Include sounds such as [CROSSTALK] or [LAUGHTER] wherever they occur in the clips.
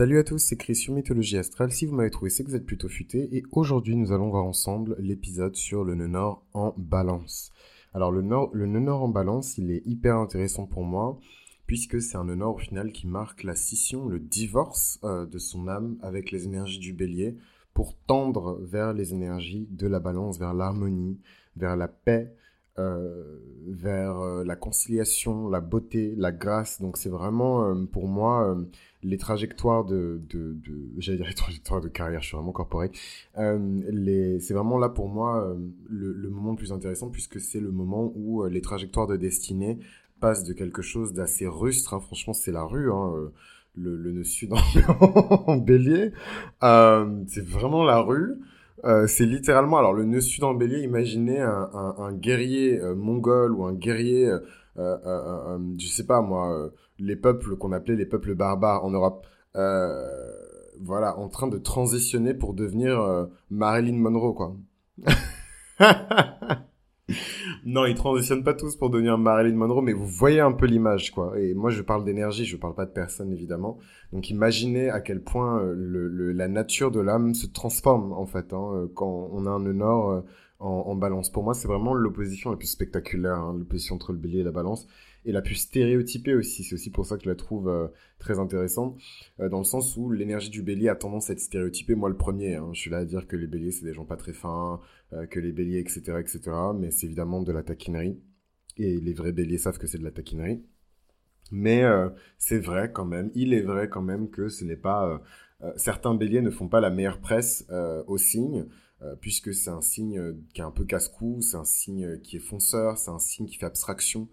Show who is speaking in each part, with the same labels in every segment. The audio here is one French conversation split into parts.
Speaker 1: Salut à tous, c'est Chris sur Mythologie Astrale. Si vous m'avez trouvé, c'est que vous êtes plutôt futé. Et aujourd'hui, nous allons voir ensemble l'épisode sur le nœud nord en balance. Alors, le, nord, le nœud nord en balance, il est hyper intéressant pour moi, puisque c'est un nœud au final qui marque la scission, le divorce euh, de son âme avec les énergies du bélier pour tendre vers les énergies de la balance, vers l'harmonie, vers la paix, vers euh, la conciliation, la beauté, la grâce. Donc c'est vraiment euh, pour moi les trajectoires de, j'allais dire les trajectoires de carrière, je suis vraiment corporate. c'est vraiment là pour moi le, le, moment le plus intéressant puisque c'est le moment où les trajectoires de destinée passent de quelque chose d'assez rustre. Hein. Franchement, c'est la rue. Hein, le, le nœud sud [LAUGHS] en, bélier. c'est vraiment la rue. Euh, c'est littéralement, alors le nœud sud en imaginez un, un, un guerrier euh, mongol ou un guerrier, euh, euh je sais pas moi, les peuples qu'on appelait les peuples barbares en Europe, voilà, en train de transitionner pour devenir Marilyn Monroe, quoi. [LAUGHS] non, ils transitionnent pas tous pour devenir Marilyn Monroe, mais vous voyez un peu l'image, quoi. Et moi, je parle d'énergie, je parle pas de personne, évidemment. Donc, imaginez à quel point euh, la nature de l'âme se transforme, en fait, hein, euh, quand on a un nœud nord euh, en, balance. Pour moi, c'est vraiment l'opposition la plus spectaculaire, hein, l'opposition entre le bélier et la balance et la plus stéréotypée aussi. C'est aussi pour ça que je la trouve euh, très intéressante, euh, dans le sens où l'énergie du bélier a tendance à être stéréotypée. Moi, le premier, hein, je suis là à dire que les béliers, c'est des gens pas très fins, euh, que les béliers, etc., etc., mais c'est évidemment de la taquinerie. Et les vrais béliers savent que c'est de la taquinerie. Mais c'est vrai quand même, il est vrai quand même que ce n'est pas... certains béliers ne font pas la meilleure presse au signe, puisque c'est un signe qui est un peu casse-cou, c'est un signe qui est fonceur, c'est un signe qui fait abstraction,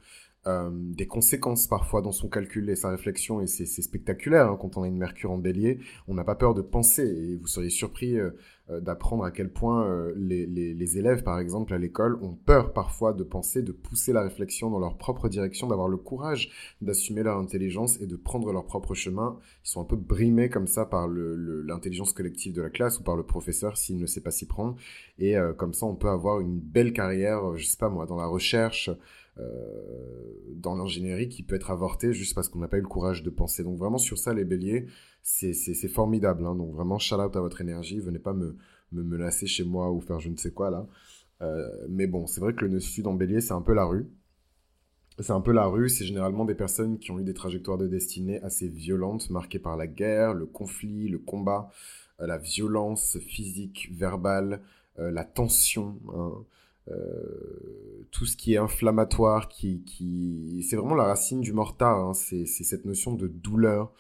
Speaker 1: euh, des conséquences parfois dans son calcul et sa réflexion, et c'est spectaculaire hein, quand on a une Mercure en bélier, on n'a pas peur de penser, et vous seriez surpris euh, euh, d'apprendre à quel point les, élèves, par exemple, à l'école, ont peur parfois de penser, de pousser la réflexion dans leur propre direction, d'avoir le courage d'assumer leur intelligence et de prendre leur propre chemin. Ils sont un peu brimés comme ça par l'intelligence collective de la classe ou par le professeur s'il ne sait pas s'y prendre, et comme ça on peut avoir une belle carrière, je sais pas moi, dans la recherche, dans l'ingénierie qui peut être avorté juste parce qu'on n'a pas eu le courage de penser. Donc vraiment sur ça, les béliers, c'est formidable. Hein. Donc vraiment, shout out à votre énergie. Venez pas me, me menacer chez moi ou faire je ne sais quoi là. Euh, mais bon, c'est vrai que le nœud sud en bélier, c'est un peu la rue. C'est un peu la rue, c'est généralement des personnes qui ont eu des trajectoires de destinée assez violentes, marquées par la guerre, le conflit, le combat, euh, la violence physique, verbale, la tension. Hein. Euh, tout ce qui est inflammatoire, qui, qui... c'est vraiment la racine du mortar, hein. c'est cette notion de douleur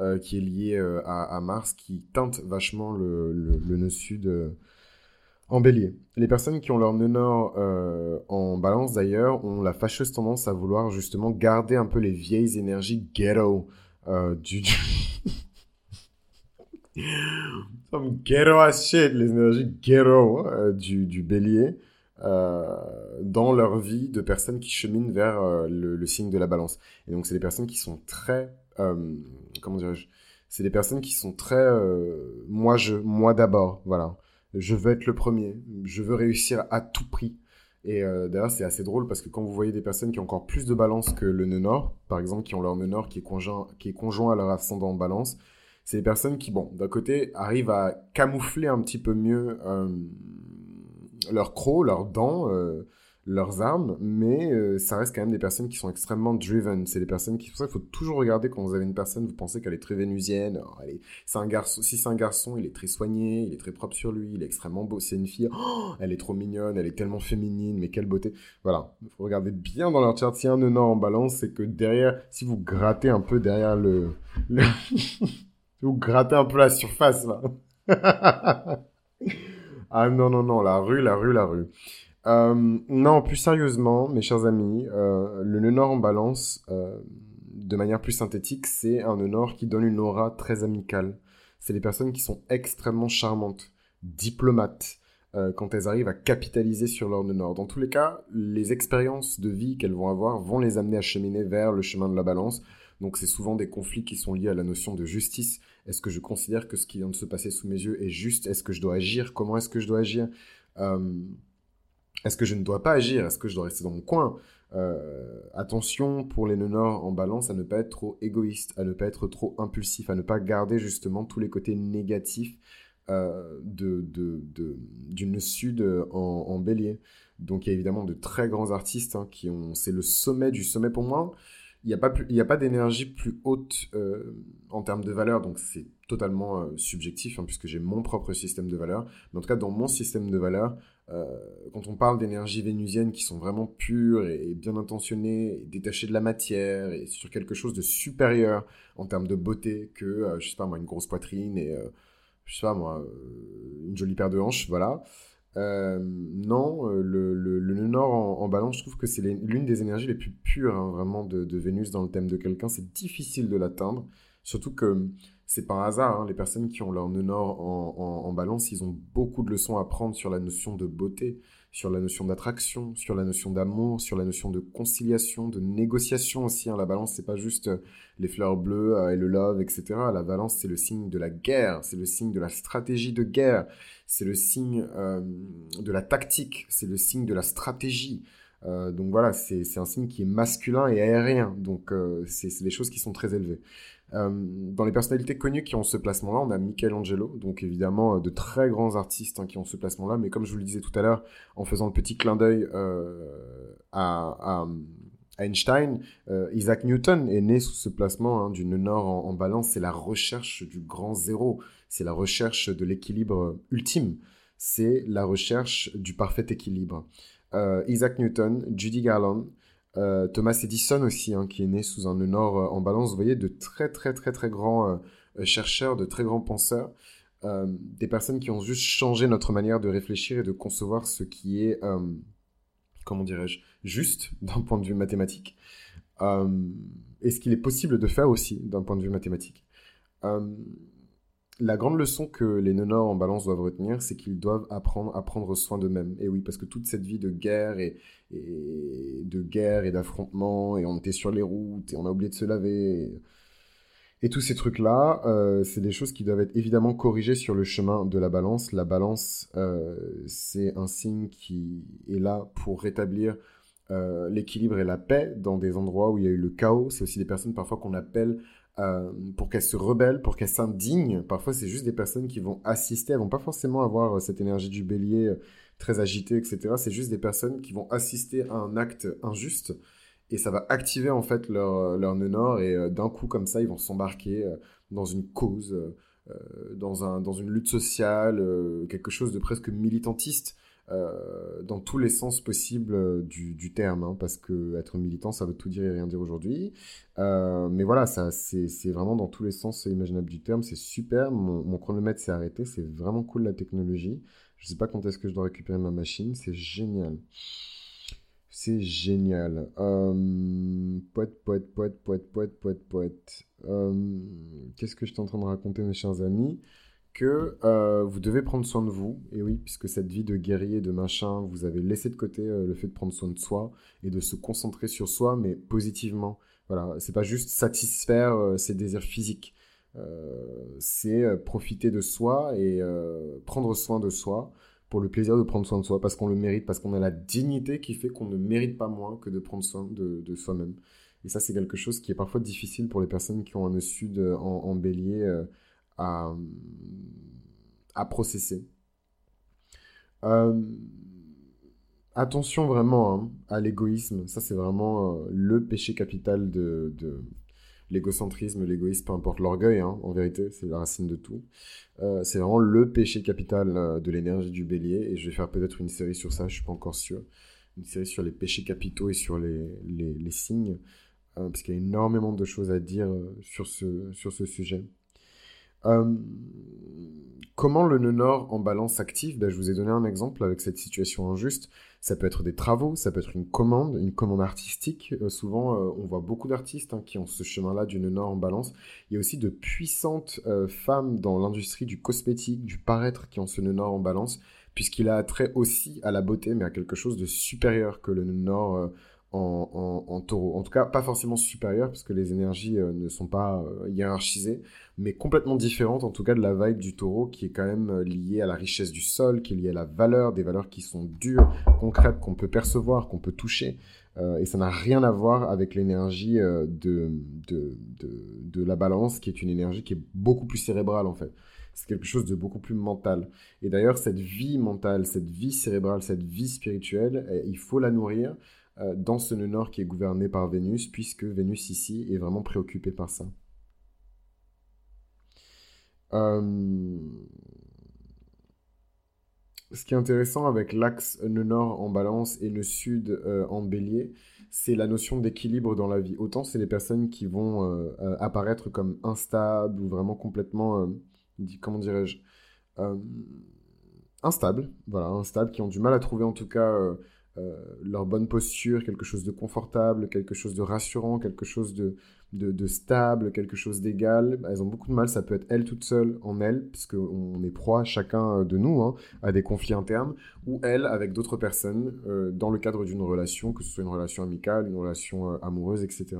Speaker 1: euh, qui est liée euh, à, Mars, qui teinte vachement le, le, nœud sud en bélier. Les personnes qui ont leur nœud nord en balance d'ailleurs ont la fâcheuse tendance à vouloir justement garder un peu les vieilles énergies ghetto du... [LAUGHS] Some ghetto shit, les énergies ghetto du, du bélier. Euh, dans leur vie de personnes qui cheminent vers euh, le, signe de la balance. Et donc, c'est des personnes qui sont très, euh, comment dirais-je, c'est des personnes qui sont très, moi je, moi d'abord, voilà. Je veux être le premier, je veux réussir à tout prix. Et d'ailleurs, c'est assez drôle parce que quand vous voyez des personnes qui ont encore plus de balance que le nœud nord, par exemple, qui ont leur nœud nord qui est conjoint, qui est conjoint à leur ascendant en balance, c'est des personnes qui, bon, d'un côté, arrivent à camoufler un petit peu mieux leurs crocs, leurs dents, euh, leurs armes, mais euh, ça reste quand même des personnes qui sont extrêmement driven. C'est des personnes qui, pour ça, il faut toujours regarder quand vous avez une personne, vous pensez qu'elle est très vénusienne. c'est un garçon. Si c'est un garçon, il est très soigné, il est très propre sur lui, il est extrêmement beau. C'est une fille, oh, elle est trop mignonne, elle est tellement féminine, mais quelle beauté. Voilà, il faut regarder bien dans leur chart. Si un nœud en balance, c'est que derrière, si vous grattez un peu derrière le, le... [LAUGHS] vous grattez un peu la surface là. [LAUGHS] Ah non, non, non, la rue, la rue, la rue. Euh, non, plus sérieusement, mes chers amis, euh, le nœud nord en balance, euh, de manière plus synthétique, c'est un nœud nord qui donne une aura très amicale. C'est des personnes qui sont extrêmement charmantes, diplomates, quand elles arrivent à capitaliser sur leur nœud nord. Dans tous les cas, les expériences de vie qu'elles vont avoir vont les amener à cheminer vers le chemin de la balance. Donc c'est souvent des conflits qui sont liés à la notion de justice. Est-ce que je considère que ce qui vient de se passer sous mes yeux est juste? Est-ce que je dois agir? Comment est-ce que je dois agir? Euh, Est-ce que je ne dois pas agir? Est-ce que je dois rester dans mon coin? Attention pour les nœuds nord en balance à ne pas être trop égoïste, à ne pas être trop impulsif, à ne pas garder justement tous les côtés négatifs euh, d'une sud en, en, bélier. Donc il y a évidemment de très grands artistes hein, qui ont... C'est le sommet du sommet pour moi. Il n'y a pas, d'énergie plus haute euh, en termes de valeur, donc c'est totalement euh, subjectif, hein, puisque j'ai mon propre système de valeur. Mais en tout cas, dans mon système de valeur, quand on parle d'énergie vénusienne qui sont vraiment pures et, bien intentionnées, et détachées de la matière, et sur quelque chose de supérieur en termes de beauté que, je sais pas moi, une grosse poitrine et je sais pas moi, euh, une jolie paire de hanches, voilà. Euh, non, euh, le, nord en, balance, je trouve que c'est l'une des énergies les plus pures, hein, vraiment, de, Vénus dans le thème de quelqu'un. C'est difficile de l'atteindre, surtout que c'est par hasard. Hein, les personnes qui ont leur nœud en, en, balance, ils ont beaucoup de leçons à prendre sur la notion de beauté, sur la notion d'attraction, sur la notion d'amour, sur la notion de conciliation, de négociation aussi. Hein. La balance, c'est pas juste euh, les fleurs bleues euh, et le love, etc. La balance, c'est le signe de la guerre, c'est le signe de la stratégie de guerre, c'est le signe euh, de la tactique, c'est le signe de la stratégie. donc voilà, c'est un signe qui est masculin et aérien. Donc c'est des choses qui sont très élevées. Euh, dans les personnalités connues qui ont ce placement-là, on a Michelangelo, donc évidemment euh, de très grands artistes hein, qui ont ce placement-là, mais comme je vous le disais tout à l'heure, en faisant le petit clin d'œil euh, à, Einstein, Isaac Newton est né sous ce placement hein, du nœud nord en, balance, c'est la recherche du grand zéro, c'est la recherche de l'équilibre ultime, c'est la recherche du parfait équilibre. Isaac Newton, Judy Garland, euh, Thomas Edison aussi, hein, qui est né sous un euh, en balance. Vous voyez, de très très très très grands euh, chercheurs, de très grands penseurs, des personnes qui ont juste changé notre manière de réfléchir et de concevoir ce qui est, comment dirais-je, juste d'un point de vue mathématique. et ce qu'il est possible de faire aussi d'un point de vue mathématique la grande leçon que les nonors en balance doivent retenir, c'est qu'ils doivent apprendre à prendre soin d'eux-mêmes. Et oui, parce que toute cette vie de guerre et, de guerre et d'affrontement, et on était sur les routes, et on a oublié de se laver, et, tous ces trucs-là, euh, c'est des choses qui doivent être évidemment corrigées sur le chemin de la balance. La balance, euh, c'est un signe qui est là pour rétablir euh, l'équilibre et la paix dans des endroits où il y a eu le chaos. C'est aussi des personnes parfois qu'on appelle euh, pour qu'elles se rebellent, pour qu'elles s'indignent. Parfois, c'est juste des personnes qui vont assister. Elles vont pas forcément avoir euh, cette énergie du bélier euh, très agitée, etc. C'est juste des personnes qui vont assister à un acte injuste et ça va activer en fait leur, leur nœud nord et d'un coup comme ça, ils vont s'embarquer dans une cause, dans, un, dans une lutte sociale, quelque chose de presque militantiste. Euh, dans tous les sens possibles euh, du, terme, hein, parce que être militant, ça veut tout dire et rien dire aujourd'hui. Euh, mais voilà, ça, c'est, vraiment dans tous les sens imaginables du terme. C'est super. Mon, chronomètre s'est arrêté. C'est vraiment cool la technologie. Je sais pas quand est-ce que je dois récupérer ma machine. C'est génial. C'est génial. Euh, poète, poète, poète, poète, poète, poète, poète. Qu'est-ce que je suis en train de raconter, mes chers amis? Que euh, vous devez prendre soin de vous. Et oui, puisque cette vie de guerrier, de machin, vous avez laissé de côté euh, le fait de prendre soin de soi et de se concentrer sur soi, mais positivement. Voilà, c'est pas juste satisfaire euh, ses désirs physiques. c'est profiter de soi et prendre soin de soi pour le plaisir de prendre soin de soi, parce qu'on le mérite, parce qu'on a la dignité qui fait qu'on ne mérite pas moins que de prendre soin de, soi-même. Et ça, c'est quelque chose qui est parfois difficile pour les personnes qui ont un sud en, en bélier à, à processer. Euh, attention vraiment hein, à l'égoïsme. Ça, c'est vraiment euh, le péché capital de, de l'égocentrisme, l'égoïsme, peu importe l'orgueil, hein, en vérité, c'est la racine de tout. Euh, c'est vraiment le péché capital de l'énergie du bélier. Et je vais faire peut-être une série sur ça, je suis pas encore sûr. Une série sur les péchés capitaux et sur les, les, les signes. parce qu'il y a énormément de choses à dire sur ce, sur ce sujet. Euh, comment le nœud nord en balance active ben, Je vous ai donné un exemple avec cette situation injuste. Ça peut être des travaux, ça peut être une commande, une commande artistique. Euh, souvent, euh, on voit beaucoup d'artistes hein, qui ont ce chemin-là du nœud nord en balance. Il y a aussi de puissantes femmes dans l'industrie du cosmétique, du paraître, qui ont ce nœud nord en balance, puisqu'il a trait aussi à la beauté, mais à quelque chose de supérieur que le nœud nord en, taureau. En tout cas, pas forcément supérieur, puisque les énergies euh, ne sont pas euh, hiérarchisées, mais complètement différentes, en tout cas, de la vibe du taureau, qui est quand même euh, liée à la richesse du sol, qui est liée à la valeur, des valeurs qui sont dures, concrètes, qu'on peut percevoir, qu'on peut toucher. et ça n'a rien à voir avec l'énergie de, de, de, de, la balance, qui est une énergie qui est beaucoup plus cérébrale en fait. C'est quelque chose de beaucoup plus mental. Et d'ailleurs, cette vie mentale, cette vie cérébrale, cette vie spirituelle, eh, il faut la nourrir dans ce nœud nord qui est gouverné par Vénus, puisque Vénus ici est vraiment préoccupée par ça. Euh, ce qui est intéressant avec l'axe nœud nord en balance et le sud euh, en bélier, c'est la notion d'équilibre dans la vie. Autant c'est les personnes qui vont euh, apparaître comme instables ou vraiment complètement, comment dirais-je, instables, voilà, instables, qui ont du mal à trouver en tout cas leur bonne posture, quelque chose de confortable, quelque chose de rassurant, quelque chose de, stable, quelque chose d'égal. Elles ont beaucoup de mal, ça peut être elles toutes seules en elles, puisqu'on est proie, chacun de nous, hein, à des conflits internes, ou elles avec d'autres personnes euh, dans le cadre d'une relation, que ce soit une relation amicale, une relation euh, amoureuse, etc.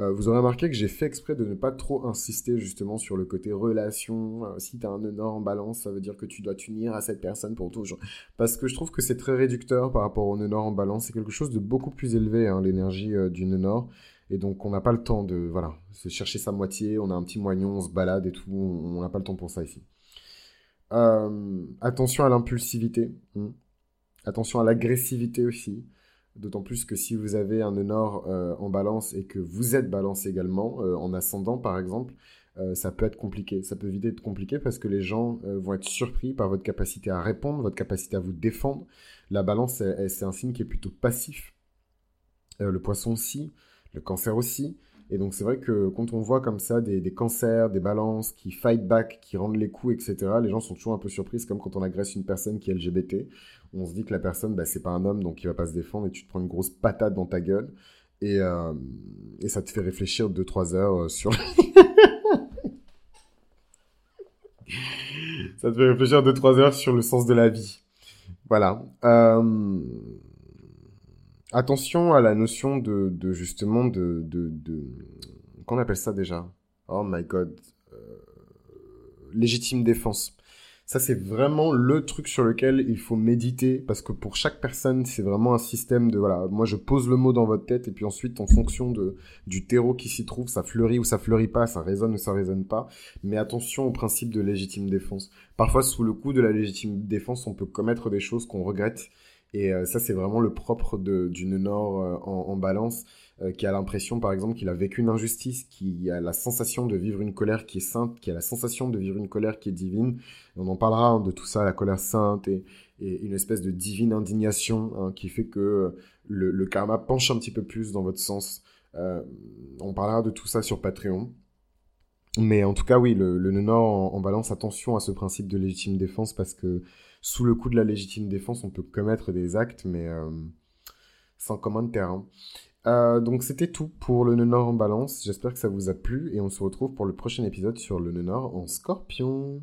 Speaker 1: Euh, vous aurez remarqué que j'ai fait exprès de ne pas trop insister justement sur le côté relation. si tu as un en balance, ça veut dire que tu dois t'unir à cette personne pour toujours. Parce que je trouve que c'est très réducteur par rapport au nœud en balance. C'est quelque chose de beaucoup plus élevé, hein, l'énergie du nœud nord. Et donc, on n'a pas le temps de voilà, se chercher sa moitié. On a un petit moignon, on se balade et tout. On n'a pas le temps pour ça ici. Euh, attention à l'impulsivité. Hmm. Attention à l'agressivité aussi. D'autant plus que si vous avez un nord euh, en balance et que vous êtes balance également, euh, en ascendant par exemple, ça peut être compliqué. Ça peut vite être compliqué parce que les gens vont être surpris par votre capacité à répondre, votre capacité à vous défendre. La balance, c'est un signe qui est plutôt passif. le poisson aussi le cancer aussi. Et donc c'est vrai que quand on voit comme ça des, cancers, des balances qui fight back, qui rendent les coups, etc., les gens sont toujours un peu surpris, comme quand on agresse une personne qui est LGBT. On se dit que la personne, bah, c'est pas un homme, donc il va pas se défendre, et tu te prends une grosse patate dans ta gueule. Et, euh, et ça te fait réfléchir 2-3 heures euh, sur... [LAUGHS] ça te fait réfléchir 2-3 heures sur le sens de la vie. Voilà. Euh attention à la notion de, justement de, de, de qu'on appelle ça déjà? Oh my god, euh, légitime défense. Ça, c'est vraiment le truc sur lequel il faut méditer parce que pour chaque personne, c'est vraiment un système de voilà. Moi, je pose le mot dans votre tête et puis ensuite, en fonction de du terreau qui s'y trouve, ça fleurit ou ça fleurit pas, ça résonne ou ça résonne pas. Mais attention au principe de légitime défense. Parfois, sous le coup de la légitime défense, on peut commettre des choses qu'on regrette et euh, ça, c'est vraiment le propre d'une Nord euh, en, balance, euh, qui a l'impression, par exemple, qu'il a vécu une injustice, qui a la sensation de vivre une colère qui est sainte, qui a la sensation de vivre une colère qui est divine. on en parlera hein, de tout ça, la colère sainte et, une espèce de divine indignation hein, qui fait que le, karma penche un petit peu plus dans votre sens. on parlera de tout ça sur Patreon. Mais en tout cas, oui, le, le Nord en balance, attention à ce principe de légitime défense parce que sous le coup de la légitime défense, on peut commettre des actes, mais euh, sans de terrain. Euh, donc c'était tout pour le nœud nord en balance. J'espère que ça vous a plu et on se retrouve pour le prochain épisode sur le nœud nord en scorpion.